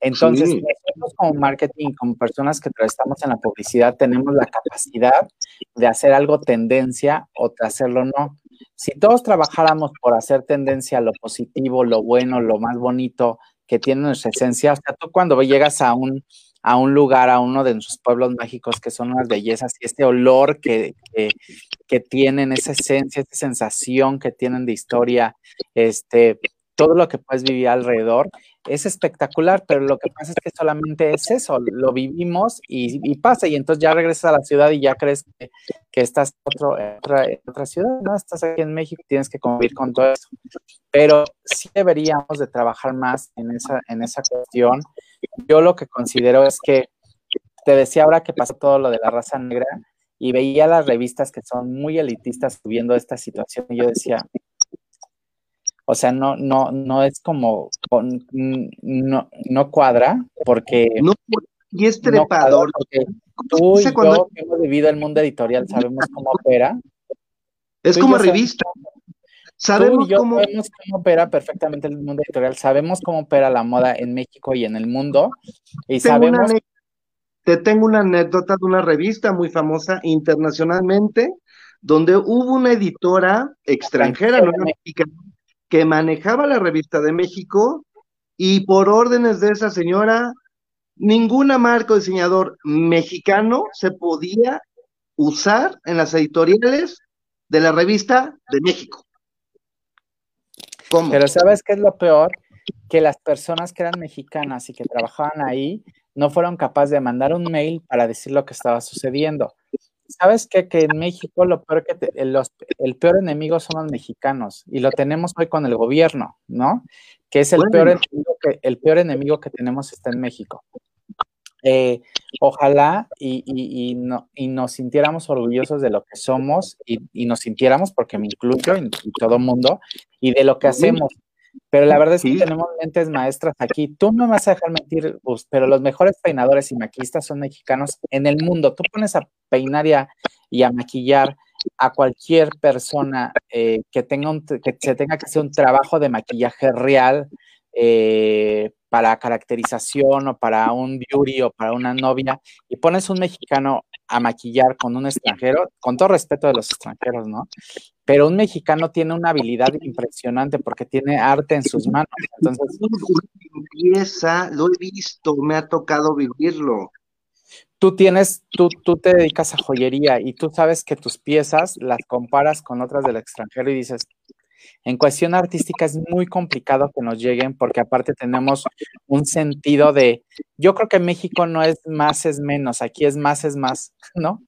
Entonces, nosotros como marketing, como personas que estamos en la publicidad, tenemos la capacidad de hacer algo tendencia o de hacerlo no. Si todos trabajáramos por hacer tendencia a lo positivo, lo bueno, lo más bonito que tiene nuestra esencia, o sea, tú cuando llegas a un a un lugar, a uno de nuestros pueblos mágicos que son unas bellezas y este olor que, que, tienen, esa esencia, esa sensación que tienen de historia, este, todo lo que puedes vivir alrededor, es espectacular, pero lo que pasa es que solamente es eso, lo vivimos y, pasa, y entonces ya regresas a la ciudad y ya crees que, estás en otra, otra, ciudad, ¿no? Estás aquí en México tienes que convivir con todo eso. Pero sí deberíamos de trabajar más en esa, en esa cuestión yo lo que considero es que te decía ahora que pasó todo lo de la raza negra y veía las revistas que son muy elitistas subiendo esta situación y yo decía, o sea, no, no, no es como, no, no cuadra porque... No, y es trepador. tú y yo que hemos vivido el mundo editorial sabemos cómo opera. Es como revista. Sabemos cómo... sabemos cómo opera perfectamente el mundo editorial, sabemos cómo opera la moda en México y en el mundo, y sabemos... Te tengo una anécdota de una revista muy famosa internacionalmente, donde hubo una editora extranjera, no mexicana, que manejaba la revista de México y por órdenes de esa señora, ninguna marca o diseñador mexicano se podía usar en las editoriales de la revista de México. Pero ¿sabes qué es lo peor? Que las personas que eran mexicanas y que trabajaban ahí no fueron capaces de mandar un mail para decir lo que estaba sucediendo. ¿Sabes qué? Que en México lo peor que el peor enemigo son los mexicanos y lo tenemos hoy con el gobierno, ¿no? Que es el, peor, enemigo que, el peor enemigo que tenemos está en México. Eh, ojalá y, no, y, nos sintiéramos orgullosos de lo que somos y, nos sintiéramos, porque me incluyo y, todo el mundo, y de lo que hacemos. Pero la verdad es que tenemos mentes maestras aquí. Tú no me vas a dejar mentir, pero los mejores peinadores y maquillistas son mexicanos en el mundo. Tú pones a peinar y a, maquillar a cualquier persona eh, que, tenga un, que se tenga que hacer un trabajo de maquillaje real, eh, para caracterización o para un beauty o para una novia y pones un mexicano a maquillar con un extranjero, con todo respeto de los extranjeros, ¿no? Pero un mexicano tiene una habilidad impresionante porque tiene arte en sus manos. Entonces, lo he visto, me ha tocado vivirlo. Tú tienes, tú, tú te dedicas a joyería y tú sabes que tus piezas las comparas con otras del extranjero y dices, en cuestión artística es muy complicado que nos lleguen porque aparte tenemos un sentido de, yo creo que México no es más es menos, aquí es más es más, ¿no?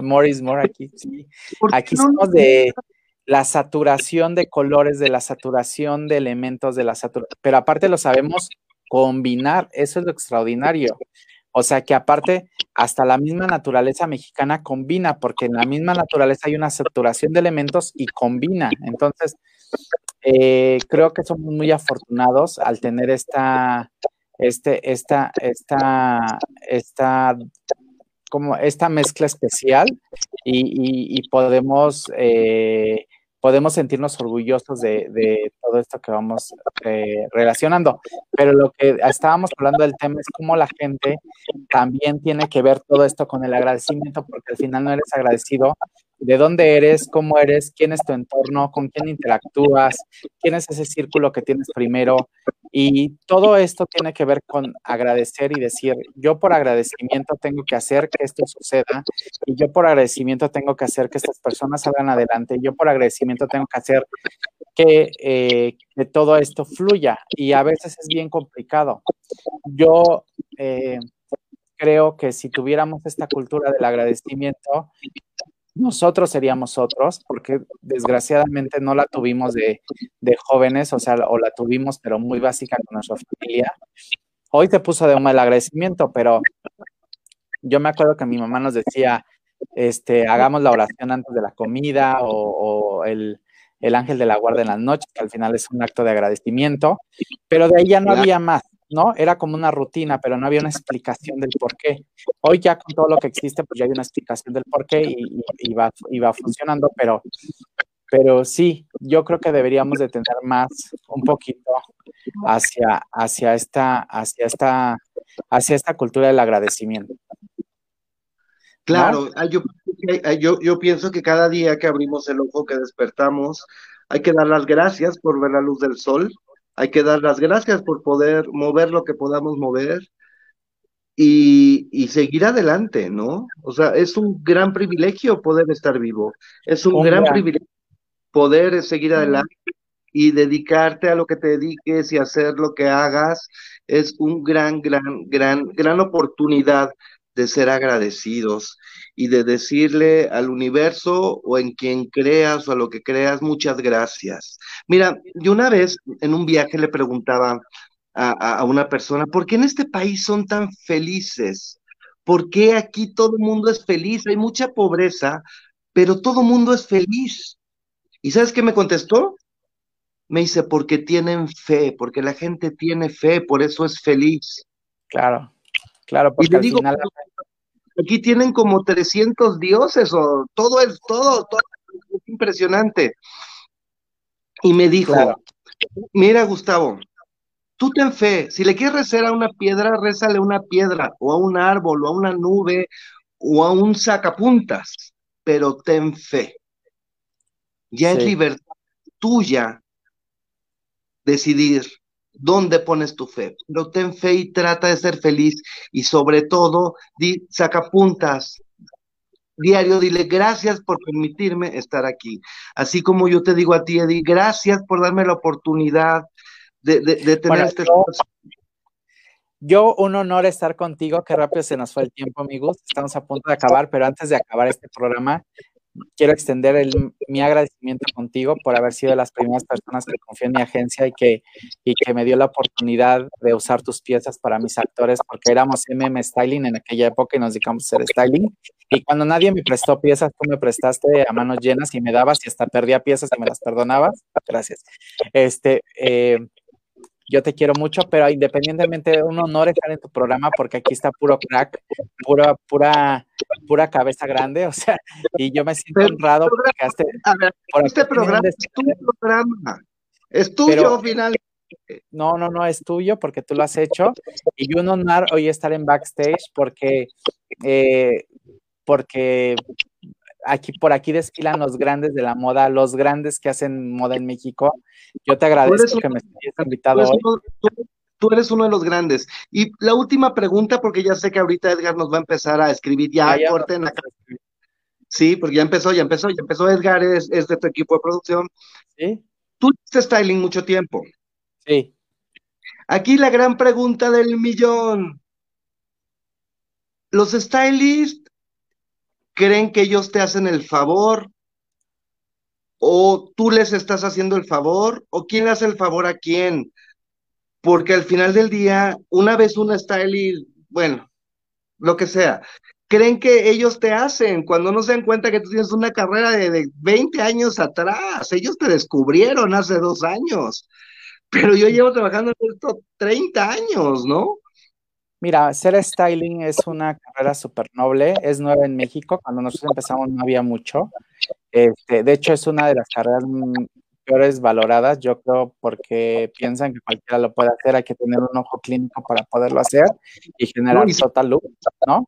More is more aquí, sí. Aquí somos de la saturación de colores, de la saturación de elementos, de la saturación, pero aparte lo sabemos combinar, eso es lo extraordinario. O sea que aparte, hasta la misma naturaleza mexicana combina, porque en la misma naturaleza hay una saturación de elementos y combina. Entonces, eh, creo que somos muy afortunados al tener esta, este, esta, esta, esta, como esta mezcla especial y, podemos eh, podemos sentirnos orgullosos de, todo esto que vamos eh, relacionando. Pero lo que estábamos hablando del tema es cómo la gente también tiene que ver todo esto con el agradecimiento, porque al final no eres agradecido de dónde eres, cómo eres, quién es tu entorno, con quién interactúas, quién es ese círculo que tienes primero. Y todo esto tiene que ver con agradecer y decir, yo por agradecimiento tengo que hacer que esto suceda y yo por agradecimiento tengo que hacer que estas personas salgan adelante, yo por agradecimiento tengo que hacer que, eh, que todo esto fluya y a veces es bien complicado. Yo... Eh, creo que si tuviéramos esta cultura del agradecimiento, nosotros seríamos otros, porque desgraciadamente no la tuvimos de, jóvenes, o sea, o la tuvimos, pero muy básica con nuestra familia. Hoy te puso de un mal agradecimiento, pero yo me acuerdo que mi mamá nos decía, este, hagamos la oración antes de la comida o, el, el, ángel de la guarda en las noches, que al final es un acto de agradecimiento, pero de ahí ya no había más. ¿No? Era como una rutina, pero no había una explicación del por qué. Hoy ya con todo lo que existe, pues ya hay una explicación del por qué y, va, funcionando, pero, pero sí, yo creo que deberíamos de tener más, un poquito hacia, hacia, esta, hacia, esta, hacia esta cultura del agradecimiento. Claro, yo, yo pienso que cada día que abrimos el ojo, que despertamos, hay que dar las gracias por ver la luz del sol, hay que dar las gracias por poder mover lo que podamos mover y, seguir adelante, ¿no? O sea, es un gran privilegio poder estar vivo, es un gran privilegio poder seguir adelante y dedicarte a lo que te dediques y hacer lo que hagas, es un gran, gran, gran, gran oportunidad de ser agradecidos y de decirle al universo o en quien creas o a lo que creas, muchas gracias. Mira, yo una vez en un viaje le preguntaba a, una persona, ¿por qué en este país son tan felices? ¿Por qué aquí todo el mundo es feliz? Hay mucha pobreza, pero todo el mundo es feliz. ¿Y sabes qué me contestó? Me dice, porque tienen fe, porque la gente tiene fe, por eso es feliz. Claro. Claro, porque al final... Aquí tienen como 300 dioses o todo es todo, todo es impresionante. Y me dijo, mira Gustavo, tú ten fe, si le quieres rezar a una piedra, rézale una piedra o a un árbol o a una nube o a un sacapuntas, pero ten fe. Ya es libertad tuya decidir dónde pones tu fe. Pero ten fe y trata de ser feliz y sobre todo saca puntas. Diario, dile gracias por permitirme estar aquí. Así como yo te digo a ti, Eddie, gracias por darme la oportunidad de, tener este Yo, un honor estar contigo. Qué rápido se nos fue el tiempo, amigos. Estamos a punto de acabar, pero antes de acabar este programa, quiero extender mi agradecimiento contigo por haber sido de las primeras personas que confió en mi agencia y que, y que me dio la oportunidad de usar tus piezas para mis actores, porque éramos MM Styling en aquella época y nos dedicamos a hacer styling. Y cuando nadie me prestó piezas, tú me prestaste a manos llenas y me dabas y hasta perdía piezas y me las perdonabas. Gracias. Este, eh, yo te quiero mucho, pero independientemente, un honor estar en tu programa porque aquí está puro crack, pura, pura, pura cabeza grande, o sea, y yo me siento honrado porque este, este programa es tu programa, es tuyo final. No, no, no, es tuyo porque tú lo has hecho y un honor hoy estar en backstage porque, eh, porque aquí por aquí desfilan los grandes de la moda, los grandes que hacen moda en México. Yo te agradezco que me hayas invitado hoy. tú, eres uno de los grandes. Y la última pregunta, porque ya sé que ahorita Edgar nos va a empezar a escribir, ya, ah, corten acá. Sí, porque ya empezó, ya empezó, ya empezó Edgar, es, es de tu equipo de producción. Sí. Tú hiciste styling mucho tiempo. Sí. Aquí la gran pregunta del millón. Los stylists creen que ellos te hacen el favor o tú les estás haciendo el favor o quién le hace el favor a quién. Porque al final del día, una vez una style, bueno, lo que sea, creen que ellos te hacen cuando no se dan cuenta que tú tienes una carrera de, de 20 años atrás. Ellos te descubrieron hace dos años, pero yo llevo trabajando en esto 30 años, ¿no? Mira, ser styling es una carrera súper noble, es nueva en México, cuando nosotros empezamos no había mucho. Este, de hecho, es una de las carreras peores valoradas, yo creo, porque piensan que cualquiera lo puede hacer, hay que tener un ojo clínico para poderlo hacer y generar total look, ¿no?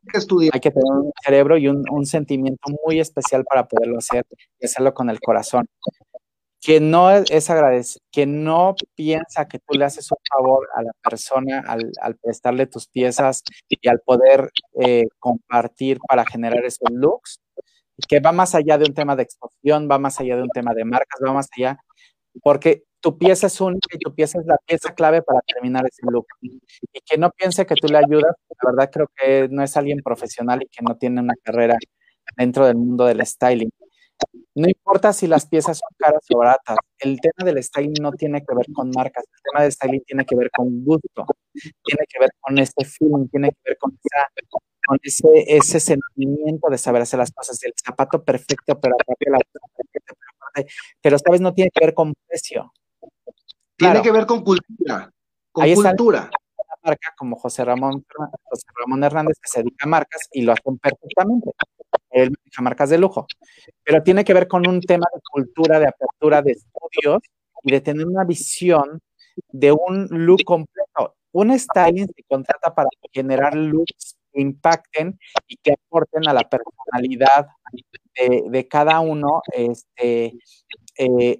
Hay que tener un cerebro y un, un sentimiento muy especial para poderlo hacer y hacerlo con el corazón que no es agradecido, que no piensa que tú le haces un favor a la persona al, prestarle tus piezas y al poder eh, compartir para generar esos looks, que va más allá de un tema de exposición, va más allá de un tema de marcas, va más allá, porque tu pieza es única y tu pieza es la pieza clave para terminar ese look. Y que no piense que tú le ayudas, la verdad creo que no es alguien profesional y que no tiene una carrera dentro del mundo del styling. No importa si las piezas son caras o baratas, el tema del styling no tiene que ver con marcas, el tema del styling tiene que ver con gusto, tiene que ver con este feeling, tiene que ver con, ese, sentimiento de saber hacer las cosas, el zapato perfecto, pero la pero esta vez no tiene que ver con precio. Tiene que ver con cultura, con Ahí cultura. Una marca como José Ramón, José Ramón Hernández que se dedica a marcas y lo hacen perfectamente él marcas de lujo, pero tiene que ver con un tema de cultura, de apertura de estudios y de tener una visión de un look completo. Un styling se contrata para generar looks que impacten y que aporten a la personalidad de, cada uno este, eh,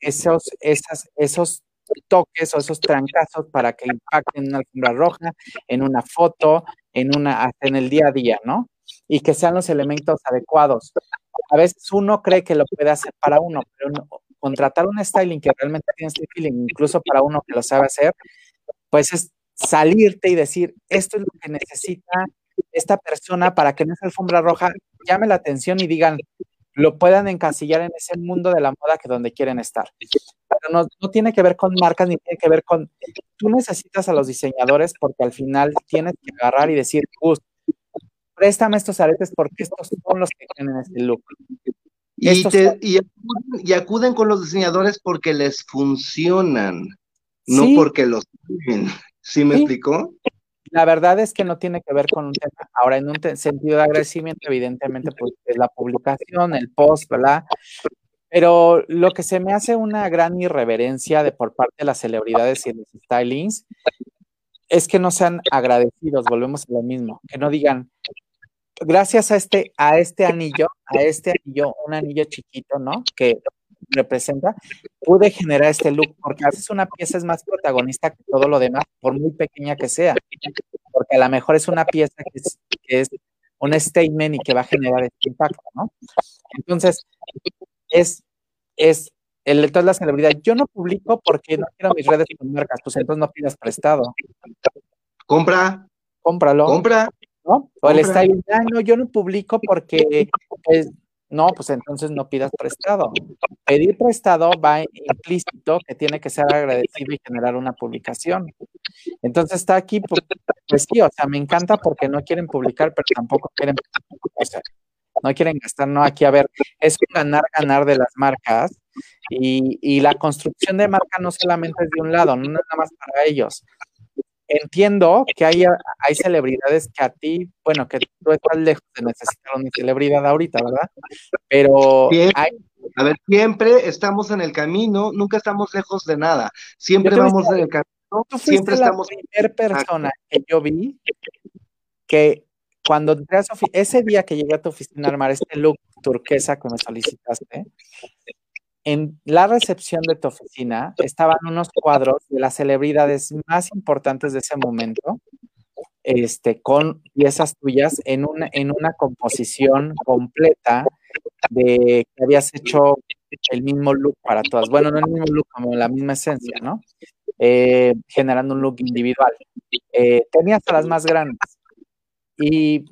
esos, esos toques o esos trancazos para que impacten en una alfombra roja, en una foto, en una, en el día a día, ¿no? Y que sean los elementos adecuados. A veces uno cree que lo puede hacer para uno, pero contratar un styling que realmente tiene este feeling, incluso para uno que lo sabe hacer, pues es salirte y decir, esto es lo que necesita esta persona para que en esa alfombra roja llame la atención y digan, lo puedan encasillar en ese mundo de la moda que donde quieren estar. Pero no, no, tiene que ver con marcas ni tiene que ver con, tú necesitas a los diseñadores porque al final tienes que agarrar y decir, préstame estos aretes porque estos son los que tienen este look. Y, acuden, con los diseñadores porque les funcionan, no porque los tienen. ¿Sí me explicó? La verdad es que no tiene que ver con un tema. Ahora, en un sentido de agradecimiento, evidentemente, pues es la publicación, el post, ¿verdad? Pero lo que se me hace una gran irreverencia de por parte de las celebridades y los stylings es que no sean agradecidos, volvemos a lo mismo, que no digan, gracias a este, a este anillo, a este anillo, un anillo chiquito, ¿no? Que representa, pude generar este look, porque a veces una pieza es más protagonista que todo lo demás, por muy pequeña que sea, porque a lo mejor es una pieza que es, un statement y que va a generar este impacto, ¿no? Entonces, es, es el lector de la celebridad. Yo no publico porque no quiero mis redes con marcas, pues entonces no pidas prestado. Compra. Cómpralo. Compra. ¿No? O el styling, ah, no, yo no publico porque pues, no, pues entonces no pidas prestado. Pedir prestado va implícito que tiene que ser agradecido y generar una publicación. Entonces está aquí, pues, sí, o sea, me encanta porque no quieren publicar, pero tampoco quieren, o sea, no quieren gastar, no, aquí a ver, es un ganar-ganar de las marcas y, y la construcción de marca no solamente es de un lado, no es nada más para ellos, entiendo que hay, hay celebridades que a ti, bueno, que tú estás lejos de necesitar una celebridad ahorita, ¿verdad? Pero A ver, siempre estamos en el camino, nunca estamos lejos de nada. Siempre vamos en el camino, siempre estamos... la primera persona que yo vi que cuando ese día que llegué a tu oficina a armar este look turquesa que me solicitaste, en la recepción de tu oficina estaban unos cuadros de las celebridades más importantes de ese momento, este, con piezas tuyas en una, en una composición completa de que habías hecho el mismo look para todas. Bueno, no el mismo look, como la misma esencia, ¿no? Eh, generando un look individual. Eh, tenías a las más grandes. Y,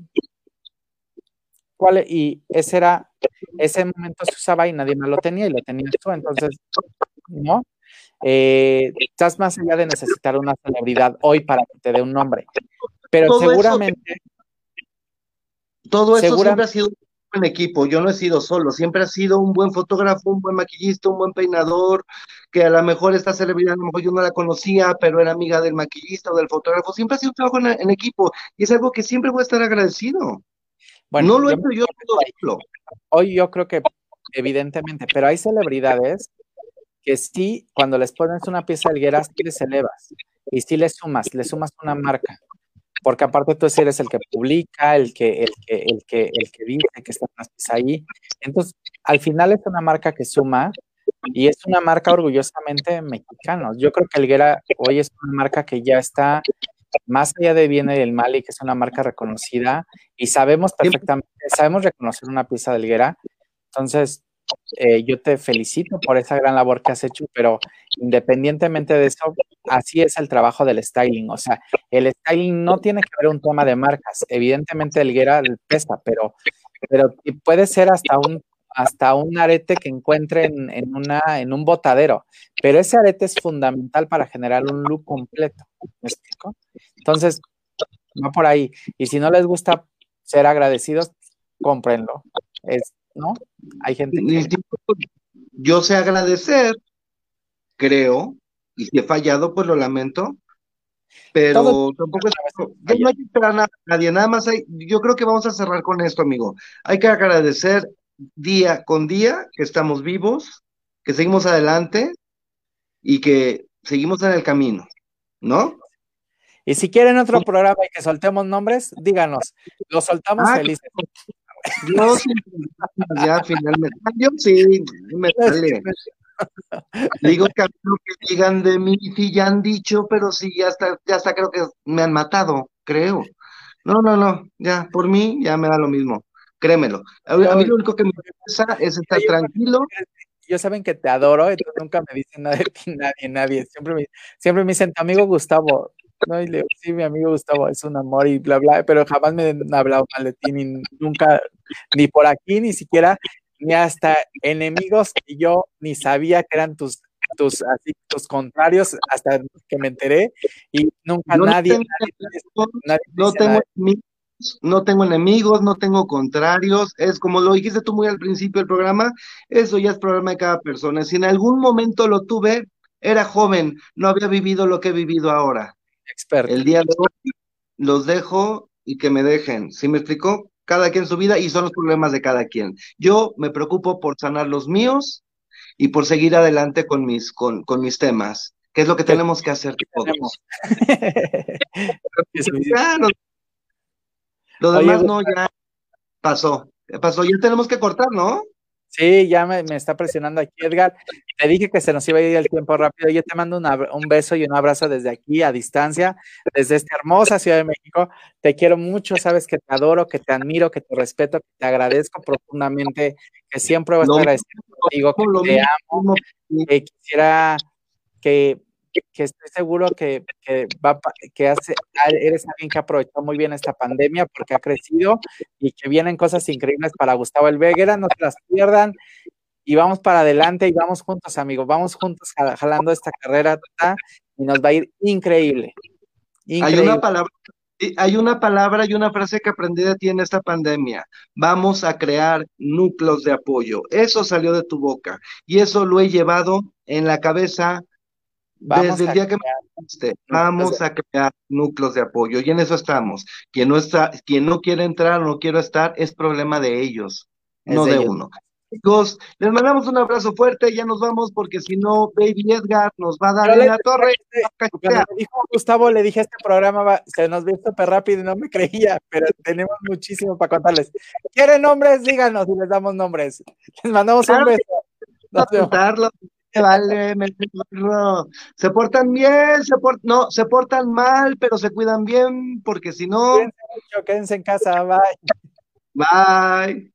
¿cuál, y ese era ese momento se usaba y nadie más lo tenía y lo tenías tú, entonces, ¿no? Eh, estás más allá de necesitar una celebridad hoy para que te dé un nombre, pero seguramente... todo eso siempre ha sido un equipo, yo no he sido solo, siempre ha sido un buen fotógrafo, un buen maquillista, un buen peinador, que a lo mejor esta celebridad, a lo mejor yo no la conocía, pero era amiga del maquillista o del fotógrafo, siempre ha sido un trabajo en, equipo y es algo que siempre voy a estar agradecido. Bueno, no lo he hecho yo solo hoy yo creo que evidentemente, pero hay celebridades que sí, cuando les pones una pieza de Higuera, sí les elevas y sí les sumas, le sumas una marca. Porque aparte tú eres el que publica, el que, el que, el que, el que dice que están las piezas ahí. Entonces, al final es una marca que suma y es una marca orgullosamente mexicana. Yo creo que Elguera hoy es una marca que ya está más allá de bien y del mal y que es una marca reconocida y sabemos perfectamente, sabemos reconocer una pieza de Elguera. Entonces, eh, yo te felicito por esa gran labor que has hecho, pero independientemente de eso, así es el trabajo del styling. O sea, el styling no tiene que ver un tema de marcas. Evidentemente, Elguera pesa, pero, pero puede ser hasta un hasta un arete que encuentren en, una, en un botadero, pero ese arete es fundamental para generar un look completo. ¿Me explico? Entonces, va por ahí. Y si no les gusta ser agradecidos, cómprenlo. Es, ¿no? Hay gente que... Yo sé agradecer, creo, y si he fallado, pues lo lamento, pero tampoco es, ya no hay que esperar a nadie, nada más hay, yo creo que vamos a cerrar con esto, amigo. Hay que agradecer día con día que estamos vivos, que seguimos adelante y que seguimos en el camino, ¿no? Y si quieren otro programa y que soltemos nombres, díganos. Lo soltamos ah, felices. Yo sí, ya finalmente. Yo sí, me sale. Digo que que digan de mí, sí ya han dicho, pero sí, ya está, ya está, creo que me han matado, creo. No, no, no, ya, por mí ya me da lo mismo créemelo. A, mí lo único que me interesa es estar tranquilo. Yo saben que te adoro, y nunca me dicen nada de ti, nadie, nadie. Siempre me, siempre me dicen, tu amigo Gustavo. No, y le digo, sí, mi amigo Gustavo es un amor y bla, bla, pero jamás me han hablado mal de ti, ni nunca, ni por aquí, ni siquiera, ni hasta enemigos y yo ni sabía que eran tus tus, así, tus contrarios hasta que me enteré y nunca nadie, nadie, no tengo no tengo enemigos, no tengo contrarios, es como lo dijiste tú muy al principio del programa, eso ya es problema de cada persona. Si en algún momento lo tuve, era joven, no había vivido lo que he vivido ahora. Experto. El día de hoy los dejo y que me dejen. ¿Sí me explicó? Cada quien su vida y son los problemas de cada quien. Yo me preocupo por sanar los míos y por seguir adelante con mis, con, con mis temas, que es lo que tenemos que hacer todos. Lo demás no, ya pasó. Pasó, ya tenemos que cortar, ¿no? Sí, ya me, está presionando aquí, Edgar. Te dije que se nos iba a ir el tiempo rápido. Yo te mando un beso y un abrazo desde aquí, a distancia, desde esta hermosa Ciudad de México. Te quiero mucho, sabes que te adoro, que te admiro, que te respeto, que te agradezco profundamente, que siempre voy a estar agradecido contigo, que te amo. Que quisiera que que estoy seguro que, que, va, que hace, eres alguien que aprovechó muy bien esta pandemia porque ha crecido y que vienen cosas increíbles para Gustavo Elveguera, no se las pierdan y vamos para adelante y vamos juntos, amigos, vamos juntos jalando esta carrera y nos va a ir increíble. increíble. Hay una palabra hay una palabra y una frase que aprendí de ti en esta pandemia. Vamos a crear núcleos de apoyo. Eso salió de tu boca y eso lo he llevado en la cabeza desde el día que me Vamos a crear núcleos de apoyo y en eso estamos. Quien no está, quien no quiere entrar o no quiere estar es problema de ellos, no de uno. Chicos, les mandamos un abrazo fuerte, ya nos vamos porque si no, Baby Edgar nos va a dar en la torre. Cuando me dijo Gustavo, le dije este programa se nos ve súper rápido y no me creía, pero tenemos muchísimo para contarles. ¿Quieren nombres? Díganos y les damos nombres. Les mandamos un beso. Vale, se portan bien, se no, se portan mal, pero se cuidan bien, porque si no. Quédense, quédense en casa, bye. Bye.